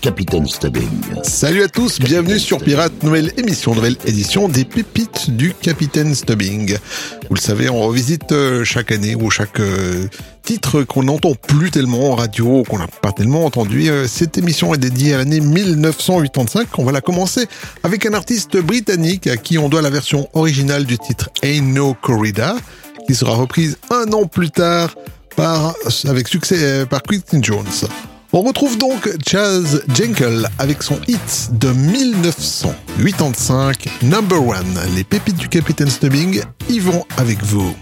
Capitaine Stubbing. Salut à tous, bienvenue sur Pirate, nouvelle émission, nouvelle édition des pépites du Capitaine Stubbing. Vous le savez, on revisite euh, chaque année ou chaque euh, titre qu'on n'entend plus tellement en radio, qu'on n'a pas tellement entendu. Euh, cette émission est dédiée à l'année 1985. On va la commencer avec un artiste britannique à qui on doit la version originale du titre Ain't No Corrida, qui sera reprise un an plus tard par, avec succès par Quinton Jones. On retrouve donc Chaz Jenkel avec son hit de 1985, Number One. Les pépites du Capitaine Snubbing y vont avec vous.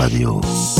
Radio.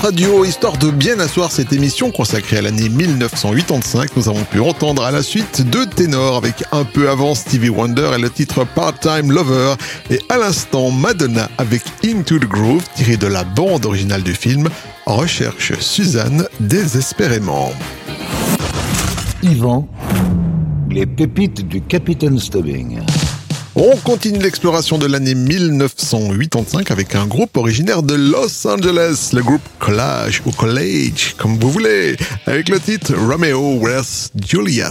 Radio, histoire de bien asseoir cette émission consacrée à l'année 1985. Nous avons pu entendre à la suite deux ténors avec un peu avant Stevie Wonder et le titre Part-Time Lover et à l'instant Madonna avec Into the Groove tiré de la bande originale du film Recherche Suzanne désespérément. Yvan, les pépites du Capitaine Stubbing. On continue l'exploration de l'année 1985 avec un groupe originaire de Los Angeles, le groupe Collage ou College, comme vous voulez, avec le titre Romeo vs Juliet.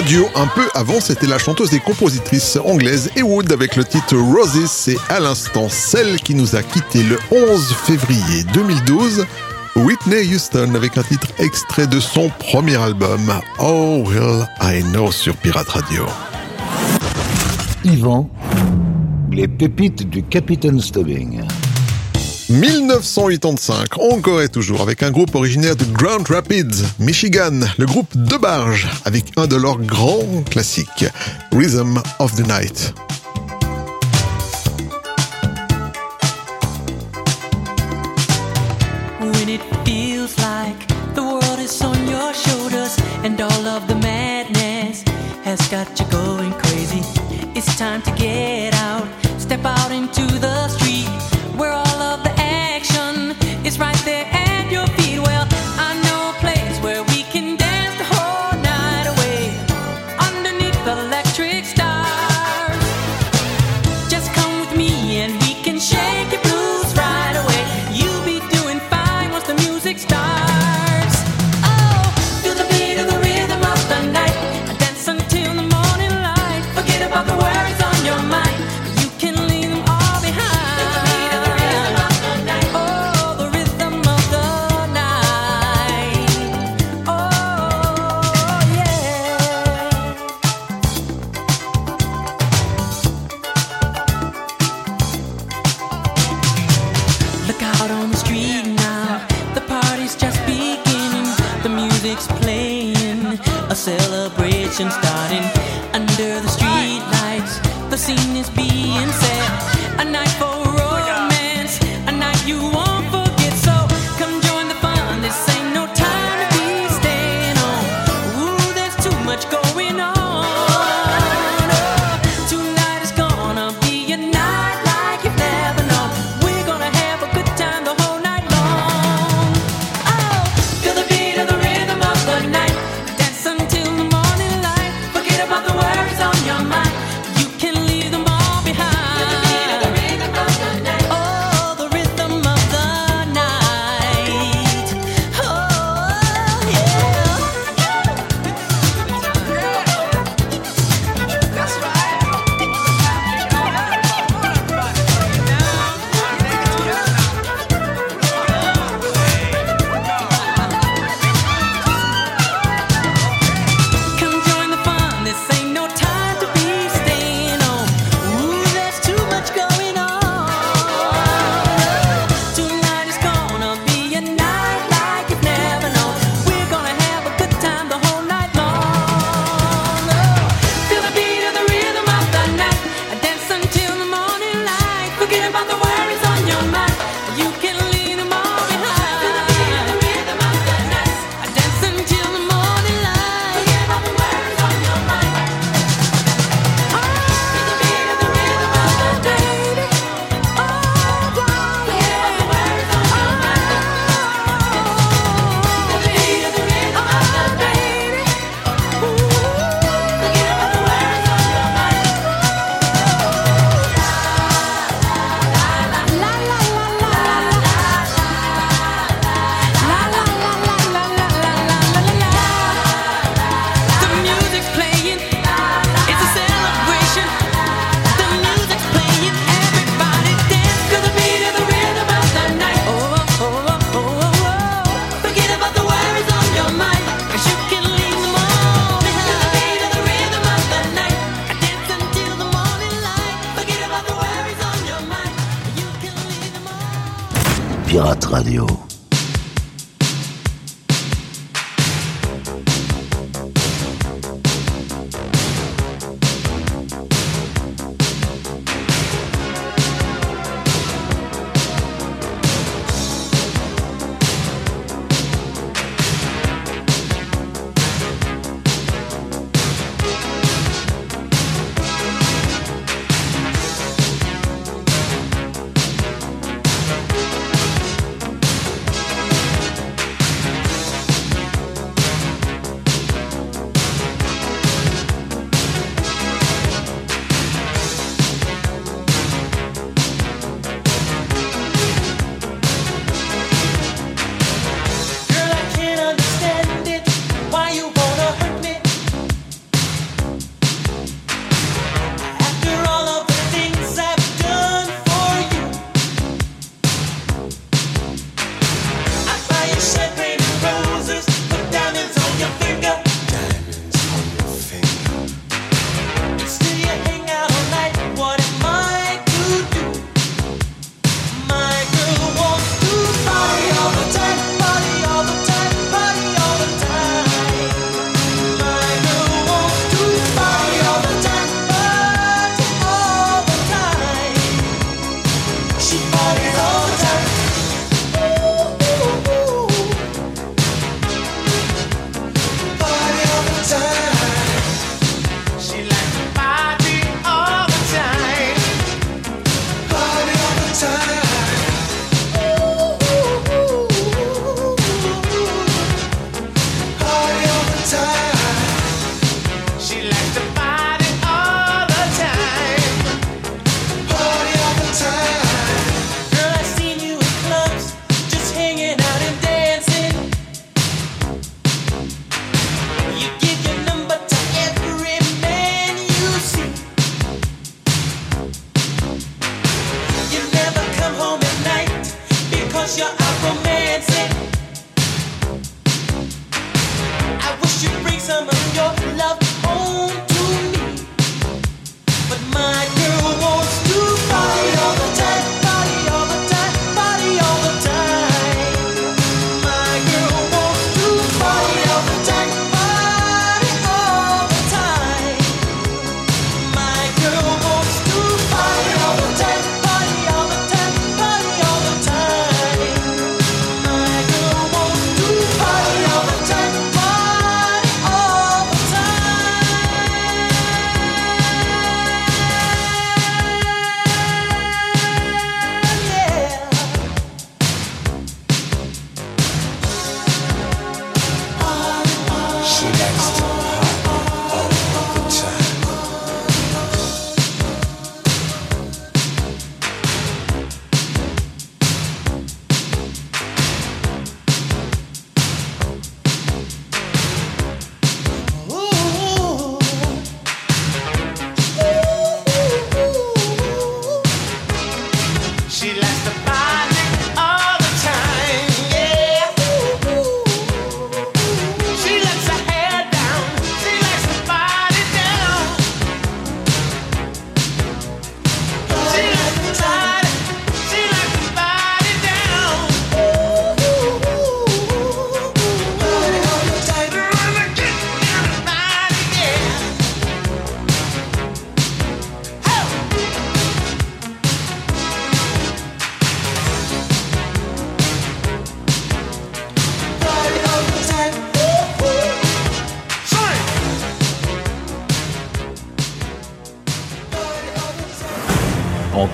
radio. Un peu avant, c'était la chanteuse et compositrice anglaise Ewood avec le titre Roses et à l'instant celle qui nous a quitté le 11 février 2012. Whitney Houston avec un titre extrait de son premier album Oh Will I Know sur Pirate Radio. Yvan, les pépites du Capitaine Stubbing. 1985, encore et toujours, avec un groupe originaire de Grand Rapids, Michigan, le groupe De Barge, avec un de leurs grands classiques, Rhythm of the Night.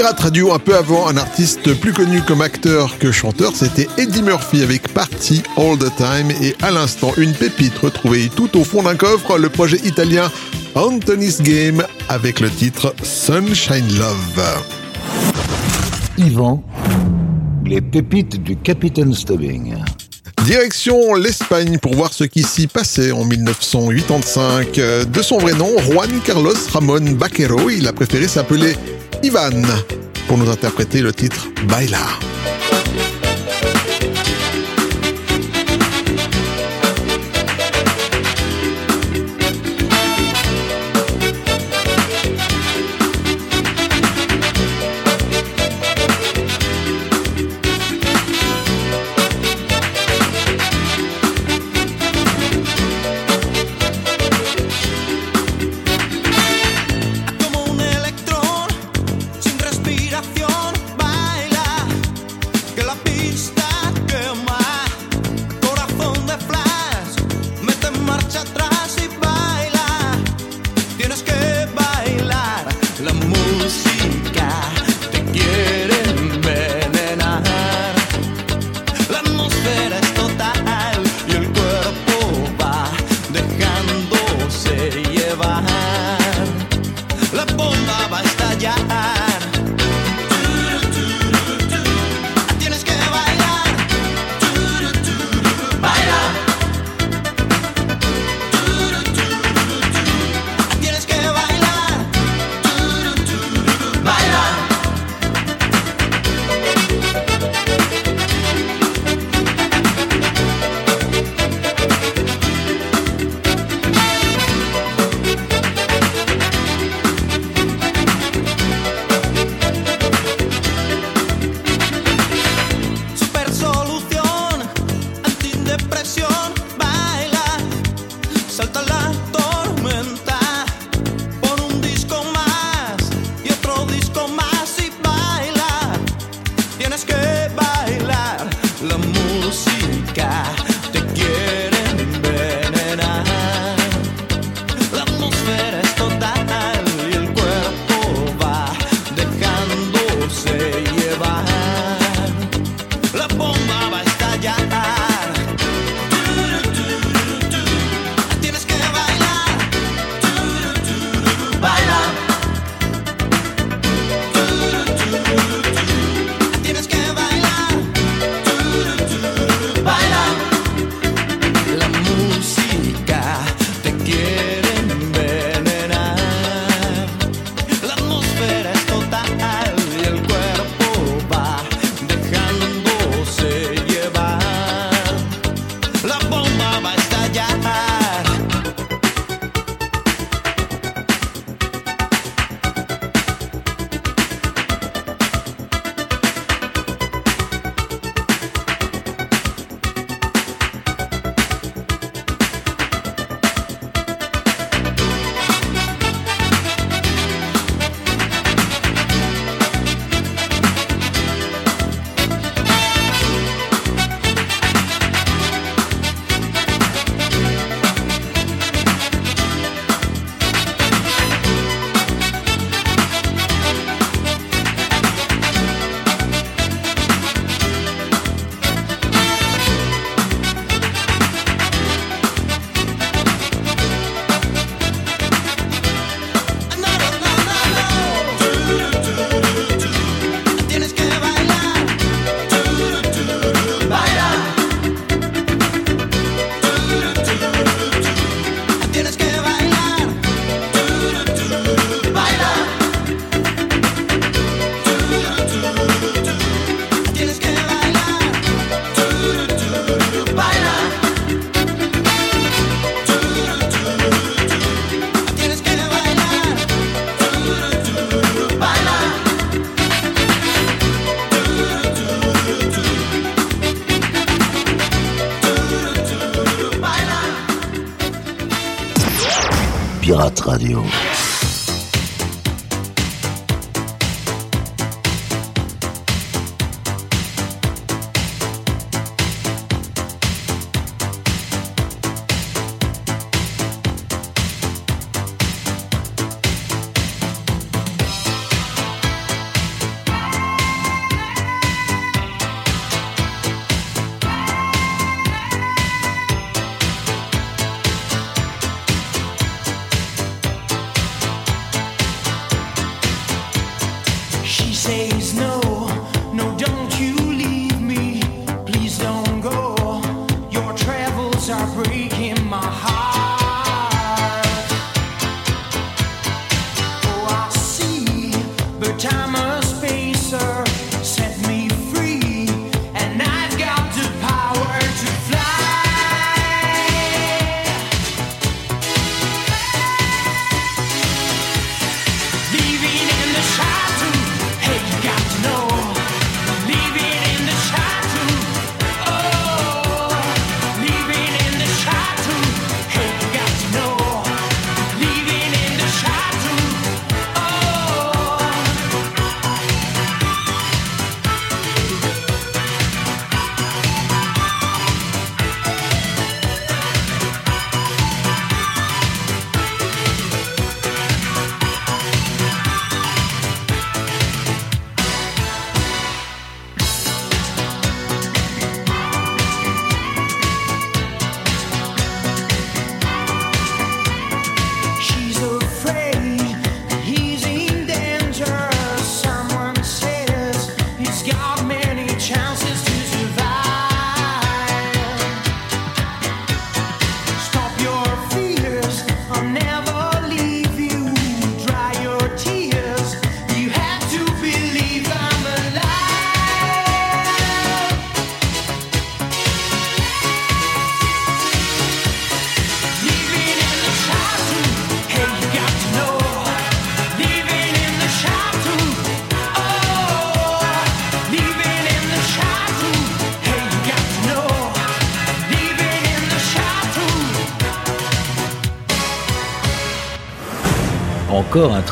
Pirate Radio, un peu avant, un artiste plus connu comme acteur que chanteur, c'était Eddie Murphy avec Party All the Time et à l'instant, une pépite retrouvée tout au fond d'un coffre, le projet italien Anthony's Game avec le titre Sunshine Love. Yvan, les pépites du Capitaine Stubbing. Direction l'Espagne pour voir ce qui s'y passait en 1985. Euh, De son vrai nom, Juan Carlos Ramón Baquero, il a préféré s'appeler Ivan pour nous interpréter le titre Baila.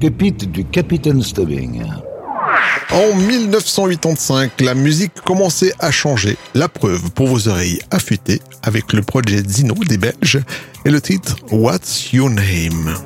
pépite du capitaine Stubbing. En 1985, la musique commençait à changer. La preuve pour vos oreilles affûtées avec le projet Zino des Belges et le titre What's Your Name?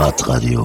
Radio.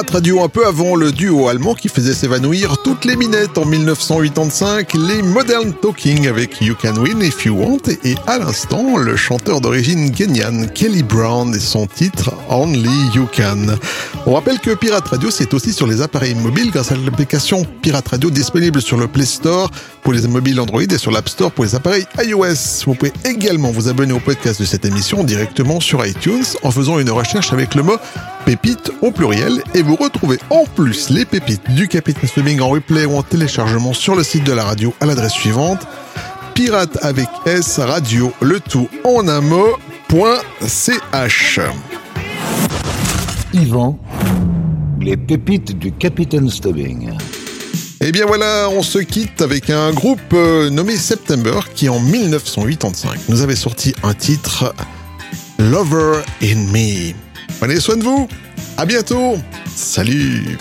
Pirate Radio un peu avant le duo allemand qui faisait s'évanouir toutes les minettes en 1985, les Modern Talking avec You Can Win If You Want et à l'instant le chanteur d'origine kenyane Kelly Brown et son titre Only You Can. On rappelle que Pirate Radio c'est aussi sur les appareils mobiles grâce à l'application Pirate Radio disponible sur le Play Store pour les mobiles Android et sur l'App Store pour les appareils iOS. Vous pouvez également vous abonner au podcast de cette émission directement sur iTunes en faisant une recherche avec le mot pépites au pluriel et vous retrouvez en plus les pépites du Capitaine Stubbing en replay ou en téléchargement sur le site de la radio à l'adresse suivante pirate avec S radio le tout en un mot point ch. Yvan, les pépites du Capitaine Stubbing. Et bien voilà, on se quitte avec un groupe euh, nommé September qui en 1985 nous avait sorti un titre Lover in Me. Prenez soin de vous. À bientôt. Salut.